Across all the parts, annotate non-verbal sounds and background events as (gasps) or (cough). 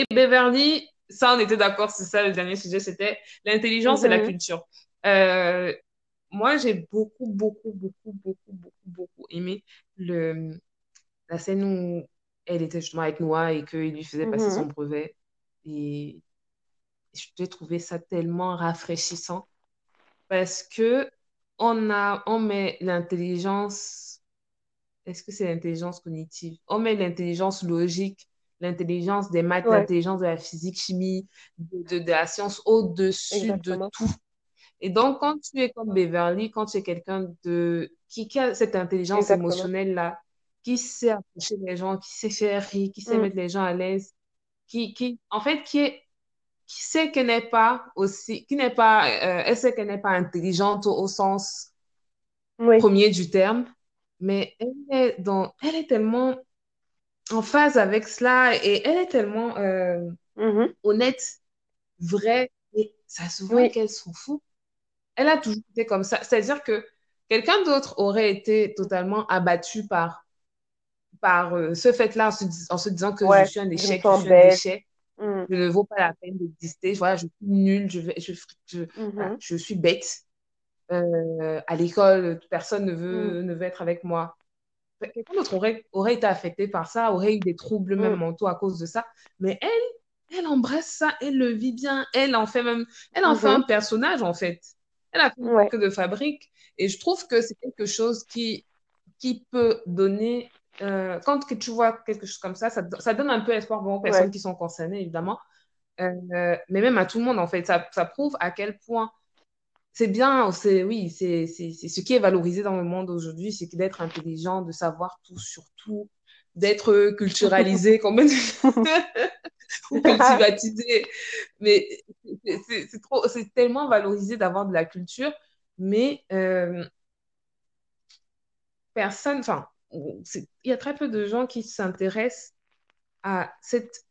Et Beverly, ça, on était d'accord, c'est ça le dernier sujet, c'était l'intelligence et la Mhm. culture. Euh, moi, j'ai beaucoup, beaucoup, beaucoup, beaucoup, beaucoup, beaucoup aimé le, la scène où elle était justement avec Noah et qu'il lui faisait passer son Mhm. brevet. Et j'ai trouvé ça tellement rafraîchissant parce que on a, on met l'intelligence, est-ce que c'est l'intelligence cognitive? On met l'intelligence logique, l'intelligence des maths, Ouais, l'intelligence de la physique, chimie, de, de, de la science au-dessus de tout. Et donc, quand tu es comme Beverly, quand tu es quelqu'un de, qui, qui a cette intelligence Exactement. émotionnelle-là, qui sait approcher les gens, qui sait faire rire, qui sait Mm. mettre les gens à l'aise, qui, qui, en fait, qui est, qui sait qu'elle n'est pas aussi, qui n'est pas, euh, elle sait qu'elle n'est pas intelligente au, au sens Oui. premier du terme, mais elle est dans, elle est tellement en phase avec cela et elle est tellement euh, Mhm. honnête, vraie, et ça se voit Oui, qu'elle s'en fout. Elle a toujours été comme ça. C'est-à-dire que quelqu'un d'autre aurait été totalement abattu par, par euh, ce fait-là en se, dis- en se disant que je suis un échec, je suis un déchet, Mm. je ne vaux pas la peine d'exister. Voilà, je suis nulle, je, vais, je, je, voilà, Mhm. je suis bête. Euh, à l'école, personne ne Mm. veut, ne veut être avec moi. Quelqu'un d'autre aurait, aurait été affecté par ça, aurait eu des troubles même Mm. mentaux à cause de ça. Mais elle, elle embrasse ça, elle le vit bien, elle en fait même, elle en fait un Mhm. personnage en fait. Elle a fait Ouais, de fabrique et je trouve que c'est quelque chose qui, qui peut donner, euh, quand que tu vois quelque chose comme ça, ça, ça donne un peu espoir bon, aux personnes ouais, qui sont concernées évidemment, Euh, mais même à tout le monde en fait. Ça, ça prouve à quel point c'est bien, c'est oui, c'est ce qui est valorisé dans le monde aujourd'hui, c'est d'être intelligent, de savoir tout sur tout, d'être culturalisé, comme (laughs) ou cultivatisé. Mais c'est trop, c'est tellement valorisé d'avoir de la culture, mais euh, personne, enfin, il y a très peu de gens qui s'intéressent à cette.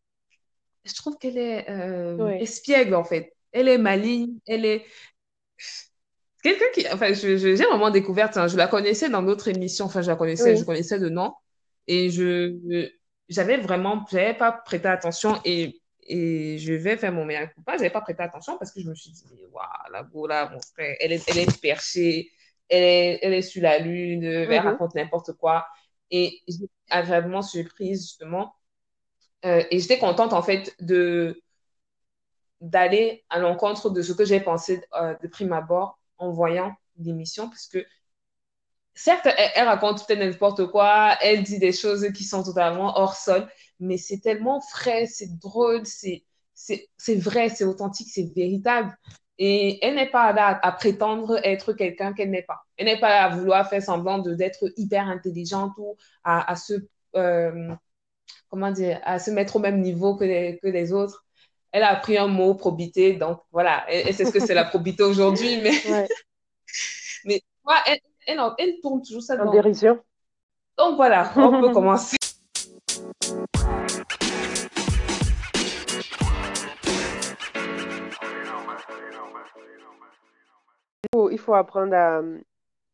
Je trouve qu'elle est euh, espiègle en fait. Elle est maligne, elle est Quelqu'un qui, enfin, je, j'ai vraiment découvert, hein, je la connaissais dans d'autres émissions, enfin, je la connaissais, je connaissais de nom, et je, j'avais vraiment, j'avais pas prêté attention, et, et je vais faire mon meilleur coup. J'avais pas prêté attention parce que je me suis dit, waouh, la go, là, mon frère, elle est, elle est perchée, elle est, elle est sur la lune, elle Mhm. raconte n'importe quoi, et j'étais agréablement surprise, justement, euh, et j'étais contente, en fait, de, d'aller à l'encontre de ce que j'ai pensé euh, de prime abord en voyant l'émission, parce que certes, elle, raconte peut-être n'importe quoi, elle dit des choses qui sont totalement hors sol, mais c'est tellement frais, c'est drôle, c'est vrai, c'est authentique, c'est véritable. Et elle n'est pas là à prétendre être quelqu'un qu'elle n'est pas. Elle n'est pas là à vouloir faire semblant d'être hyper intelligente ou à, à se euh, comment dire à se mettre au même niveau que que les autres. Elle a appris un mot probité, donc voilà, elle, elle sait ce que c'est la probité aujourd'hui, mais (laughs) Ouais. (laughs) mais ouais, elle, elle, elle tourne toujours ça En dans dérision. donc voilà, on peut (laughs) commencer. Il faut, il faut apprendre à,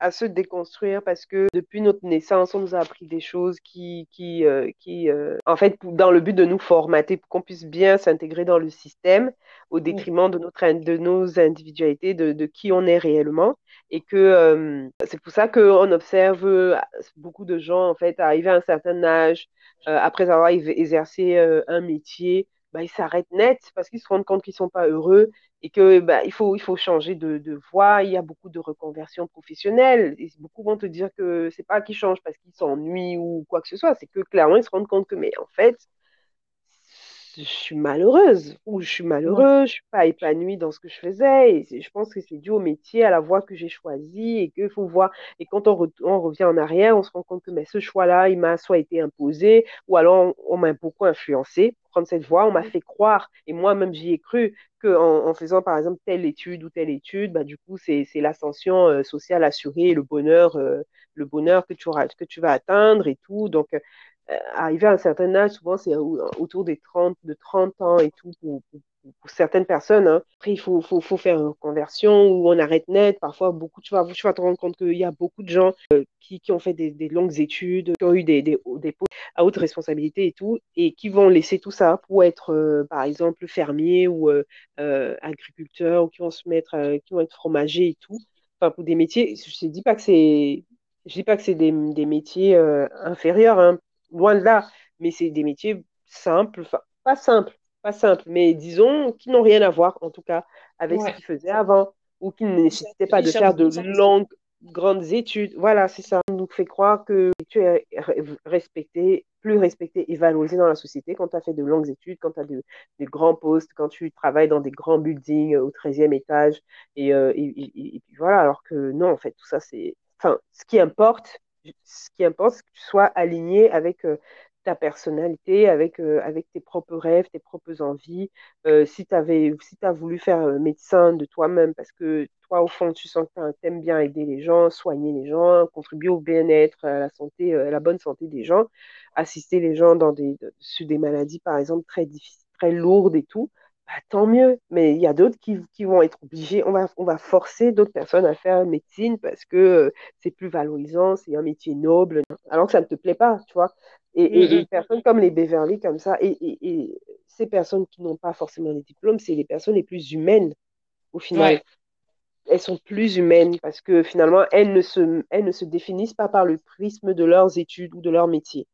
à se déconstruire parce que depuis notre naissance, on nous a appris des choses qui, qui, euh, qui euh, en fait, dans le but de nous formater pour qu'on puisse bien s'intégrer dans le système au détriment de, notre, de nos individualités, de, de qui on est réellement. Et que euh, c'est pour ça qu'on observe beaucoup de gens, en fait, arriver à un certain âge, après avoir exercé un métier, bah, ils s'arrêtent net parce qu'ils se rendent compte qu'ils sont pas heureux et que bah, il faut il faut changer de, de voie. Il y a beaucoup de reconversions professionnelles. Et beaucoup vont te dire que c'est pas qu'ils changent parce qu'ils s'ennuient ou quoi que ce soit, c'est que clairement ils se rendent compte que mais en fait je suis malheureuse ou je suis oui, malheureux, je suis pas épanouie dans ce que je faisais. Et je pense que c'est dû au métier, à la voie que j'ai choisie et qu'il faut voir. Et quand on, re on, revient en arrière, on se rend compte que mais ce choix-là, il m'a soit été imposé ou alors on, on m'a beaucoup influencé pour prendre cette voie. On m'a fait croire et moi-même j'y ai cru qu'en en faisant par exemple telle étude ou telle étude, bah, du coup c'est l'ascension euh, sociale assurée, le bonheur, euh, le bonheur que tu, auras, que tu vas atteindre et tout. Donc arriver à un certain âge, souvent c'est autour des 30, de 30 ans et tout, pour, pour, certaines personnes. Hein. Après, il faut, faut, faut, faire une conversion ou on arrête net. Parfois, beaucoup, tu, vas, tu vas te rendre compte qu'il y a beaucoup de gens euh, qui, qui, ont fait des, des, longues études, qui ont eu des, des, des postes à haute responsabilité et tout, et qui vont laisser tout ça pour être, euh, par exemple, fermier ou euh, agriculteur, ou qui vont se mettre, qui vont être fromager et tout. Enfin, pour des métiers, je ne dis pas que c'est, je dis pas que c'est des, des métiers inférieurs, hein, loin de là, mais c'est des métiers simples, enfin, pas simples, pas simples, mais disons qui n'ont rien à voir, en tout cas, avec ce qu'ils faisaient avant, ou qui ne nécessitaient pas de faire de longues, grandes études. Voilà, c'est ça. On nous fait croire que tu es respecté, plus respecté et valorisé dans la société quand tu as fait de longues études, quand tu as de, des grands postes, quand tu travailles dans des grands buildings au 13e étage. Et, euh, et, voilà, alors que non, en fait, tout ça, c'est. Enfin, ce qui importe, ce qui importe, c'est que tu sois aligné avec euh, ta personnalité, avec, euh, avec tes propres rêves, tes propres envies. Euh, si tu si as voulu faire médecin de toi-même parce que toi, au fond, tu sens que tu aimes bien aider les gens, soigner les gens, contribuer au bien-être, à la santé, à la bonne santé des gens, assister les gens dans des, sur des maladies, par exemple, très difficiles, très lourdes et tout, bah, tant mieux. Mais il y a d'autres qui, qui, vont être obligés, on va, on va forcer d'autres personnes à faire médecine parce que c'est plus valorisant, c'est un métier noble, alors que ça ne te plaît pas, tu vois. Et, des mm, mm. personnes comme les Beverly, comme ça, et, et ces personnes qui n'ont pas forcément des diplômes, c'est les personnes les plus humaines, au final. Elles sont plus humaines parce que finalement, elles ne, se, elles ne se définissent pas par le prisme de leurs études ou de leur métier.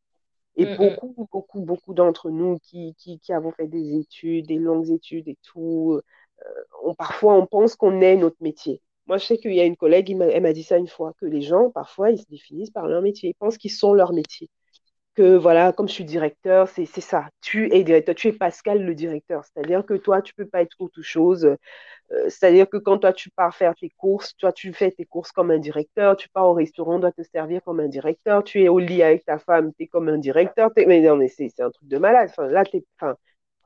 Et mm, beaucoup, beaucoup, beaucoup d'entre nous qui, qui, qui, avons fait des études, des longues études et tout, euh, on, parfois on pense qu'on est notre métier. Moi, je sais qu'il y a une collègue, elle m'a dit ça une fois, que les gens, parfois, ils se définissent par leur métier. Ils pensent qu'ils sont leur métier que voilà, comme je suis directeur, c'est ça. Tu es directeur, tu es Pascal le directeur. C'est-à-dire que toi, tu peux pas être autre chose. Euh, c'est-à-dire que quand toi, tu pars faire tes courses, toi, tu fais tes courses comme un directeur. Tu pars au restaurant, on doit te servir comme un directeur. Tu es au lit avec ta femme, tu es comme un directeur. mais non, mais c'est un truc de malade. Enfin, là, es, enfin,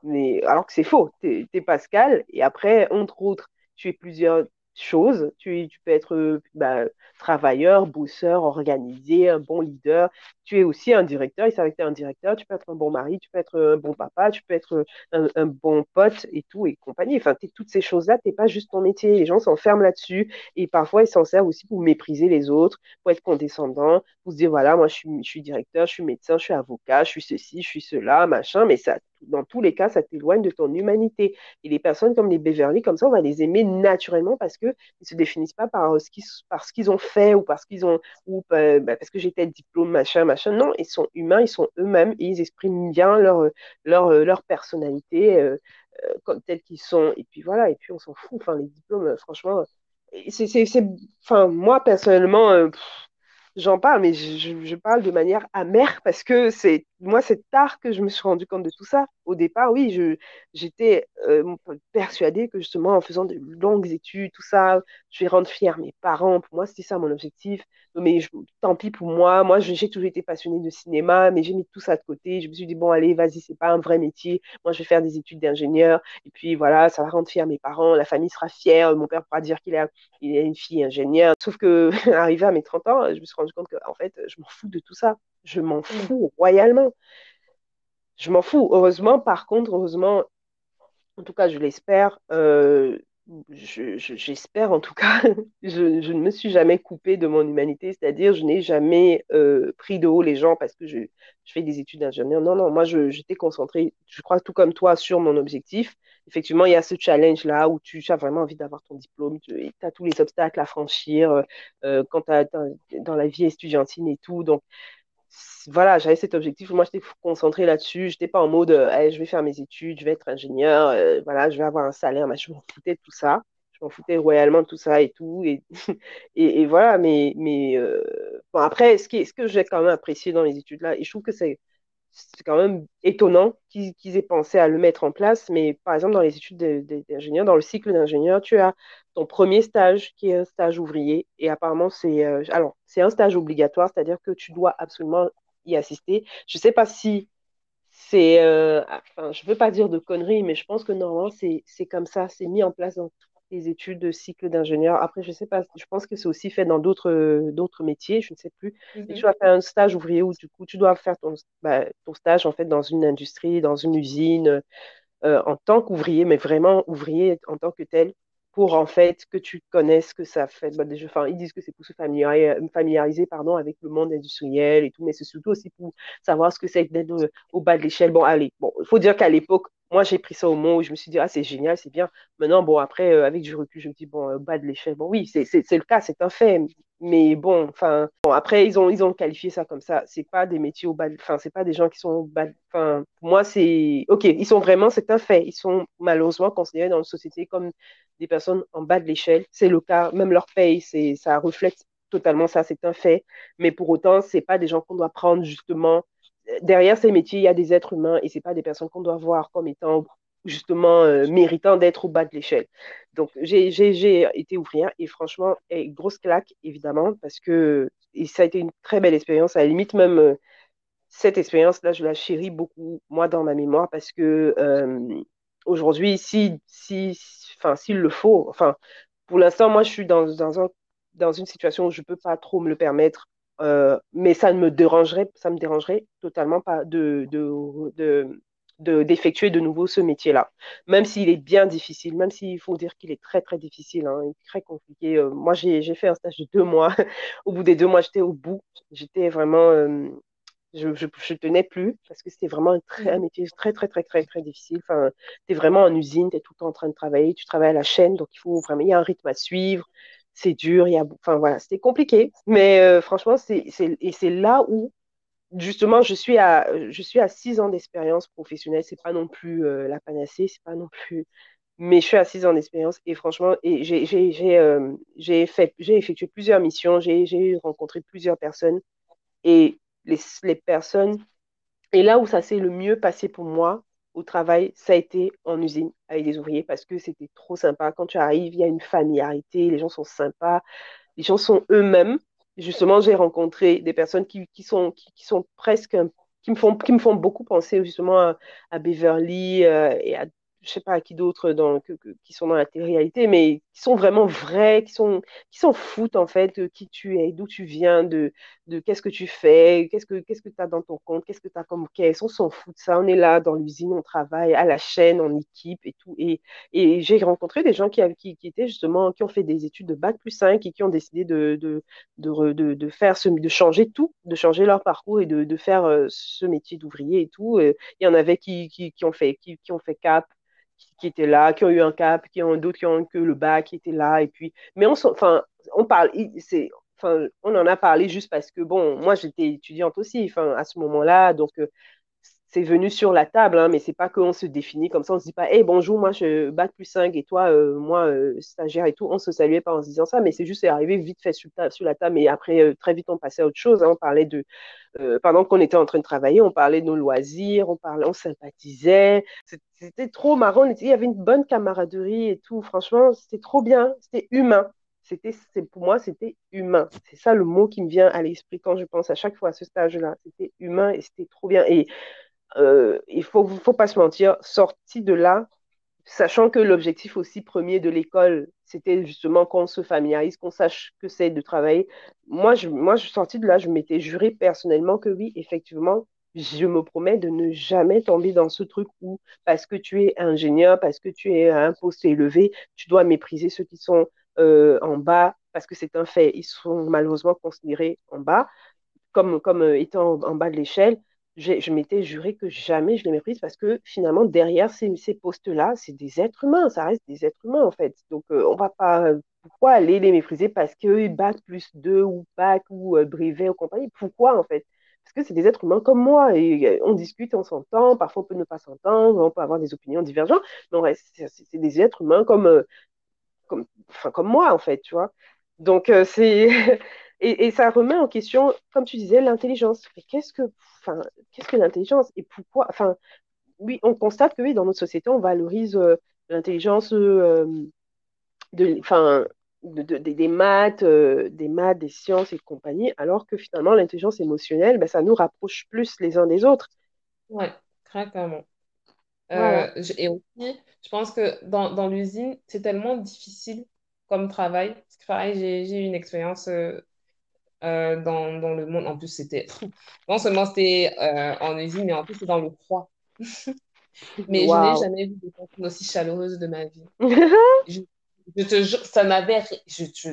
mais, alors que c'est faux. Tu es, Pascal. Et après, entre autres, tu es plusieurs choses. Tu, tu peux être bah, travailleur, bosseur, organisé, un bon leader. Tu es aussi un directeur. Savait que tu es un directeur. Tu peux être un bon mari, tu peux être un bon papa, tu peux être un, bon pote et tout et compagnie. Enfin, toutes ces choses-là, tu n'es pas juste ton métier. Les gens s'enferment là-dessus et parfois ils s'en servent aussi pour mépriser les autres, pour être condescendants, pour se dire voilà, moi je suis, je suis directeur, je suis médecin, je suis avocat, je suis ceci, je suis cela, machin. Mais ça, dans tous les cas, ça t'éloigne de ton humanité. Et les personnes comme les Beverly, comme ça, on va les aimer naturellement parce qu'ils ne se définissent pas par ce qu'ils, par ce qu'ils ont fait ou parce qu'ils ont ou bah, parce que j'ai tel diplôme machin machin. Non ils sont humains ils sont eux-mêmes et ils expriment bien leur leur leur personnalité euh, euh, tels qu'ils sont. Et puis voilà et puis on s'en fout. Enfin les diplômes franchement c'est c'est enfin moi personnellement j'en parle, mais je, parle de manière amère parce que c'est moi, c'est tard que je me suis rendu compte de tout ça. Au départ, oui, j'étais euh, persuadée que justement, en faisant de longues études, tout ça, je vais rendre fier mes parents. Pour moi, c'était ça mon objectif. Mais tant pis pour moi. Moi, j'ai toujours été passionnée de cinéma, mais j'ai mis tout ça de côté. Je me suis dit, bon, allez, vas-y, c'est pas un vrai métier. Moi, je vais faire des études d'ingénieur. Et puis, voilà, ça va rendre fier mes parents. La famille sera fière. Mon père pourra dire qu'il a, il a une fille ingénieure. Sauf que, (laughs) arrivé à mes 30 ans, je me suis rendu compte que, en fait, je m'en fous de tout ça. Je m'en mm. fous royalement. Je m'en fous. Heureusement, par contre, heureusement, en tout cas, je l'espère, euh, j'espère en tout cas, (laughs) je, ne me suis jamais coupée de mon humanité, c'est-à-dire je n'ai jamais euh, pris de haut les gens parce que je, fais des études d'ingénieur. Non, non, moi j'étais concentrée, je crois tout comme toi, sur mon objectif. Effectivement, il y a ce challenge-là où tu as vraiment envie d'avoir ton diplôme, tu as tous les obstacles à franchir euh, quand tu dans la vie estudiantine et tout. Donc, voilà, j'avais cet objectif. Moi, j'étais concentrée là-dessus. Je n'étais pas en mode, euh, je vais faire mes études, je vais être ingénieur, euh, voilà, je vais avoir un salaire. Mais je m'en foutais de tout ça. Je m'en foutais royalement de tout ça et tout. Et, (laughs) et, voilà, mais, mais euh, bon, après, ce, qui, ce que j'ai quand même apprécié dans les études-là, et je trouve que c'est quand même étonnant qu'ils aient pensé à le mettre en place. Mais par exemple, dans les études d'ingénieur, dans le cycle d'ingénieur, tu as ton premier stage qui est un stage ouvrier. Et apparemment, c'est euh, alors c'est un stage obligatoire, c'est-à-dire que tu dois absolument y assister. Je ne sais pas si c'est, euh, enfin, je ne veux pas dire de conneries, mais je pense que normalement, c'est comme ça, c'est mis en place dans les études de cycle d'ingénieur. Après, je sais pas, je pense que c'est aussi fait dans d'autres d'autres métiers, je ne sais plus. Mm tu vas faire un stage ouvrier où du coup tu dois faire ton, bah, ton stage en fait dans une industrie, dans une usine, en tant qu'ouvrier, mais vraiment ouvrier en tant que tel, pour en fait que tu connaisses que ça fait. Bah, ils disent que c'est pour se familiariser, avec le monde industriel et tout, mais c'est surtout aussi pour savoir ce que c'est d'être au, bas de l'échelle. Bon, allez, bon, il faut dire qu'à l'époque, moi, j'ai pris ça au mot où je me suis dit, ah, c'est génial, c'est bien. Maintenant, bon, après, euh, avec du recul, je me dis, bon, au bas de l'échelle, bon, oui, c'est le cas, c'est un fait. Mais bon, enfin, bon, après, ils ont, ils ont qualifié ça comme ça. C'est pas des métiers au bas, enfin, c'est pas des gens qui sont au bas, enfin, pour moi, c'est, ok, ils sont vraiment, c'est un fait. Ils sont malheureusement considérés dans la société comme des personnes en bas de l'échelle. C'est le cas, même leur paye, ça reflète totalement ça, c'est un fait. Mais pour autant, c'est pas des gens qu'on doit prendre justement. Derrière ces métiers, il y a des êtres humains et c'est pas des personnes qu'on doit voir comme étant justement euh, méritant d'être au bas de l'échelle. Donc, j'ai été ouvrière et franchement, grosse claque, évidemment, parce que et ça a été une très belle expérience. À la limite, même euh, cette expérience-là, je la chéris beaucoup, moi, dans ma mémoire, parce que euh, aujourd'hui, si, si, enfin, s'il le faut, enfin, pour l'instant, moi, je suis dans, dans, un, dans une situation où je ne peux pas trop me le permettre, mais ça ne me dérangerait, ça me dérangerait totalement pas de, de, de d'effectuer de, nouveau ce métier-là. Même s'il est bien difficile, même s'il faut dire qu'il est très, très difficile, hein, très compliqué. Euh, moi, j'ai fait un stage de deux mois. (laughs) au bout des deux mois, j'étais au bout. J'étais vraiment... Je, je, tenais plus parce que c'était vraiment un, très, un, métier très, très, très, très, très difficile. Enfin, tu es vraiment en usine, tu es tout le temps en train de travailler, tu travailles à la chaîne, donc il faut vraiment, il y a un rythme à suivre. C'est dur, il y a, enfin voilà, c'était compliqué, mais euh, franchement, c'est, et c'est là où justement, je suis à, je suis à six ans d'expérience professionnelle. C'est pas non plus euh, la panacée, c'est pas non plus. Mais je suis à six ans d'expérience et franchement, et j'ai, j'ai, j'ai, euh, j'ai fait, j'ai effectué plusieurs missions, j'ai, j'ai rencontré plusieurs personnes et les, les personnes. Et là où ça s'est le mieux passé pour moi au travail, ça a été en usine avec des ouvriers parce que c'était trop sympa. Quand tu arrives, il y a une familiarité, les gens sont sympas, les gens sont eux-mêmes justement, j'ai rencontré des personnes qui, qui sont, qui, sont presque, qui me, font, qui me font beaucoup penser justement à, Beverly euh, et à je sais pas à qui d'autres qui sont dans la télé-réalité, mais qui sont vraiment vrais, qui sont qui s'en foutent en fait de qui tu es, d'où tu viens, de, de qu'est-ce que tu fais, qu'est-ce que qu'est-ce que tu as dans ton compte, qu'est-ce que tu as comme caisse, on s'en fout de ça, on est là dans l'usine, on travaille à la chaîne, en équipe et tout. Et, et j'ai rencontré des gens qui, qui, qui, étaient justement, qui ont fait des études de bac plus 5 et qui ont décidé de, de, de, de, faire ce, de changer tout, de changer leur parcours et de, de faire euh, ce métier d'ouvrier et tout. Il y en avait qui, qui ont fait, qui, qui ont fait CAP, qui, étaient là, qui ont eu un cap, qui ont d'autres qui ont que le bac, qui étaient là. Et puis, mais on, enfin, on parle, c'est, on en a parlé juste parce que bon, moi j'étais étudiante aussi, à ce moment-là, donc euh, c'est venu sur la table, hein, mais c'est pas qu'on se définit comme ça, on se dit pas, hey, bonjour, moi je bac plus 5 et toi, euh, moi euh, stagiaire et tout, on se saluait pas en se disant ça, mais c'est juste, arrivé vite fait sur, la table, et après, euh, très vite, on passait à autre chose, hein, on parlait de, pendant qu'on était en train de travailler, on parlait de nos loisirs, on parlait, on sympathisait, c'était trop marrant, il y avait une bonne camaraderie et tout, franchement, c'était trop bien, c'était humain. C'était, pour moi, c'était humain. C'est ça le mot qui me vient à l'esprit quand je pense à chaque fois à ce stage-là. C'était humain et c'était trop bien. Euh, il faut, faut pas se mentir, sorti de là, sachant que l'objectif aussi premier de l'école, c'était justement qu'on se familiarise, qu'on sache que c'est de travailler. Moi, je, moi, je suis sortie de là, je m'étais juré personnellement que oui, effectivement, je me promets de ne jamais tomber dans ce truc où, parce que tu es ingénieur, parce que tu es à un poste élevé, tu dois mépriser ceux qui sont euh, en bas, parce que c'est un fait, ils sont malheureusement considérés en bas, comme, comme euh, étant en bas de l'échelle je m'étais juré que jamais je les méprise parce que finalement, derrière ces, postes-là, c'est des êtres humains, ça reste des êtres humains en fait. Donc, euh, on va pas. Pourquoi aller les mépriser parce qu'ils bac plus deux ou bac ou euh, brevet ou compagnie? Pourquoi en fait? Parce que c'est des êtres humains comme moi et euh, on discute, on s'entend, parfois on peut ne pas s'entendre, on peut avoir des opinions divergentes, mais c'est des êtres humains comme, comme, enfin, comme moi en fait, tu vois? Donc, c'est. (laughs) Et, ça remet en question, comme tu disais, l'intelligence. Qu'est-ce que, enfin, qu'est-ce que l'intelligence et pourquoi Enfin, oui, on constate que oui, dans notre société, on valorise euh, l'intelligence euh, de, enfin, des maths, euh, des maths, des sciences et compagnie, alors que finalement, l'intelligence émotionnelle, ben, ça nous rapproche plus les uns des autres. Ouais, très clairement. et aussi, je pense que dans, dans l'usine, c'est tellement difficile comme travail. Parce que pareil, j'ai eu une expérience euh, dans, dans, le monde. En plus, c'était non seulement c'était euh, en usine, mais en plus, c'est dans le froid. (laughs) Mais je n'ai jamais vu de personne aussi chaleureuse de ma vie. (laughs) Je, je te jure, ça Je, je-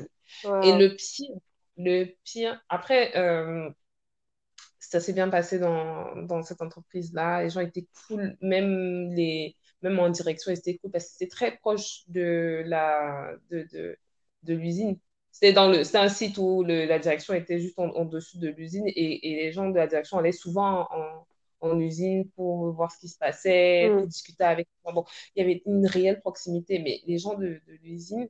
Et le pire, le pire... Après, euh, ça s'est bien passé dans, dans cette entreprise-là. Les gens étaient cool, même, les, même en direction, ils étaient cool parce que c'était très proche de la, de, de, de l'usine. C'était dans le, c'était un site où le, la direction était juste en, en dessous de l'usine et, et les gens de la direction allaient souvent en, en usine pour voir ce qui se passait, pour Mm. discuter avec. Bon, il y avait une réelle proximité, mais les gens de, de l'usine,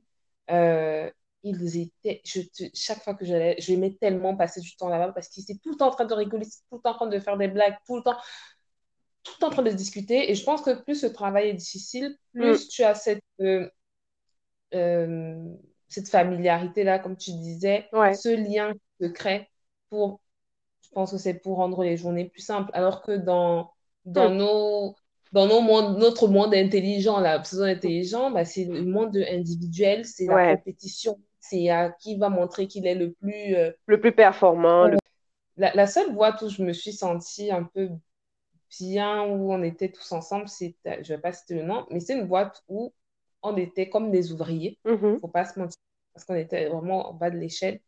euh, ils étaient, je chaque fois que j'allais, je aimais tellement passer du temps là-bas parce qu'ils étaient tout le temps en train de rigoler, tout le temps en train de faire des blagues, tout le temps, tout le temps en train de discuter. Et je pense que plus le travail est difficile, Mm. plus tu as cette, euh, euh, cette familiarité-là, comme tu disais, Ouais. ce lien qui se crée pour, je pense que c'est pour rendre les journées plus simples. Alors que dans, dans Mm. nos, dans nos notre monde intelligent, là, pseudo intelligent, bah, c'est le monde individuel, c'est la Ouais. compétition, c'est à qui va montrer qu'il est le plus. euh, Le plus performant. le- La, la seule boîte où je me suis sentie un peu bien, où on était tous ensemble, c'était, je vais pas citer le nom, mais c'est une boîte où on était comme des ouvriers, Mhm. faut pas se mentir, parce qu'on était vraiment en bas de l'échelle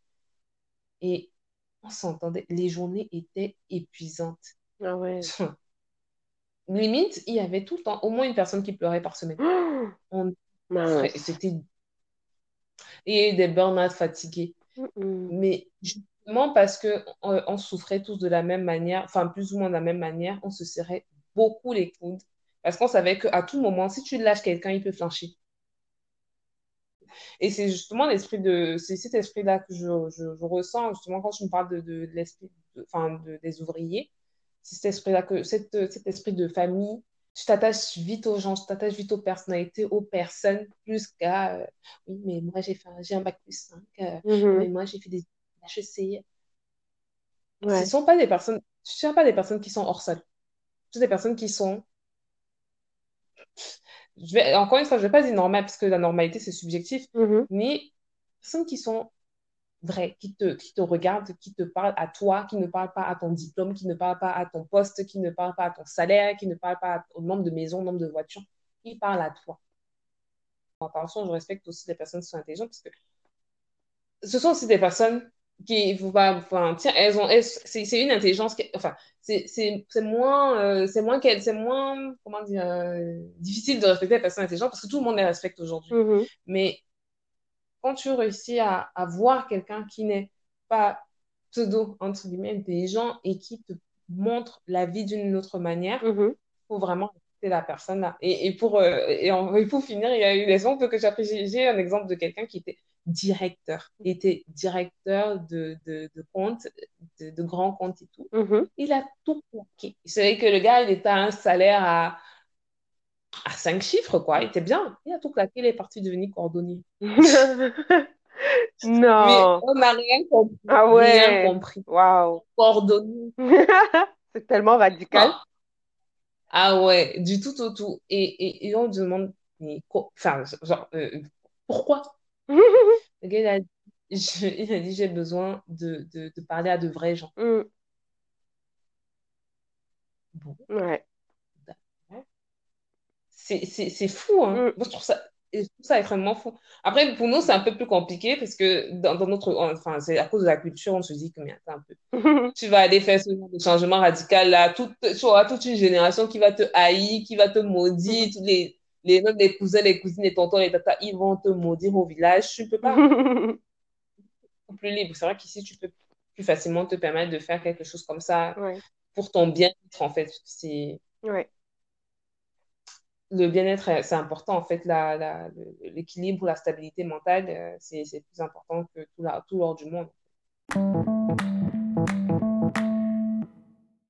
et on s'entendait, les journées étaient épuisantes. Ah ouais. (laughs) Limite, il y avait tout le temps au moins une personne qui pleurait par semaine. (gasps) On ferait- Mince. c'était et des burn-out fatigués. Mais justement parce que on, on souffrait tous de la même manière, enfin plus ou moins de la même manière, on se serrait beaucoup les coudes parce qu'on savait qu'à tout moment, si tu lâches quelqu'un, il peut flancher. Et c'est justement l'esprit de, c'est cet esprit-là que je, je, je ressens justement quand je me parle de, de, de l'esprit, enfin de, des ouvriers. C'est cet esprit-là que, cette, cet esprit de famille. Tu t'attaches vite aux gens, tu t'attaches vite aux personnalités, aux personnes, plus qu'à euh, oui, mais moi j'ai fait un, j'ai un bac plus 5, euh, Mhm. mais moi j'ai fait des HEC. Ce Ouais. sont pas des personnes, ce ne sont pas des personnes qui sont hors sol. Ce sont des personnes qui sont, je vais, encore une fois, je ne vais pas dire normales parce que la normalité c'est subjectif, Mhm. mais personnes qui sont vraies, qui te, qui te regardent, qui te parlent à toi, qui ne parlent pas à ton diplôme, qui ne parlent pas à ton poste, qui ne parlent pas à ton salaire, qui ne parlent pas au nombre de maisons, au nombre de voitures, qui parlent à toi. Attention, je respecte aussi les personnes qui sont intelligentes parce que ce sont aussi des personnes qui, vous va, enfin, tiens, elles ont, c'est c'est une intelligence, qui, enfin, c'est c'est- c'est moins, euh, c'est moins qu'elle, c'est moins, comment dire, euh, difficile de respecter les personnes intelligentes parce que tout le monde les respecte aujourd'hui. Mhm. Mais quand tu réussis à, à voir quelqu'un qui n'est pas pseudo, entre guillemets, intelligent et qui te montre la vie d'une autre manière, Mhm. faut vraiment respecter la personne là. Et, et pour, euh, et, en- et pour finir, il y a eu des exemples que j'apprécie. J'ai un exemple de quelqu'un qui était directeur. Il était directeur de, de, de compte, de, de grands comptes et tout. Mhm. Il a tout claqué. C'est vrai que le gars, il était à un salaire à, à cinq chiffres, quoi. Il était bien. Il a tout claqué, il est parti devenir cordonnier. (laughs) (laughs) Mais Non. on n'a rien compris. Ah Rien ouais. compris. Waouh. Cordonnier. (laughs) C'est tellement radical. Ah, ah ouais, du tout au tout. Et, et, et on se demande, mais enfin, genre, euh, pourquoi? (laughs) Le gars, il a, je- il a dit, j'ai besoin de, de, de parler à de vrais gens. Mm. Bon, Ouais. c'est fou, hein. Mm. Moi, je trouve ça, je trouve ça extrêmement fou. Après, pour nous, c'est un peu plus compliqué parce que dans, dans notre, enfin, c'est à cause de la culture, on se dit que, mais attends un peu, (laughs) tu vas aller faire ce genre de changement radical là, toute, tu auras toute une génération qui va te haïr, qui va te maudire, tous les, les, même les cousins, les cousines, les tontons, les tatas, ils vont te maudire au village. Tu peux pas, (laughs) plus libre. C'est vrai qu'ici, tu peux plus facilement te permettre de faire quelque chose comme ça Ouais. pour ton bien-être, en fait. C'est Ouais. le bien-être, c'est important, en fait, la, l'équilibre, la stabilité mentale, euh, c'est, c'est plus important que tout, la, tout l'or du monde.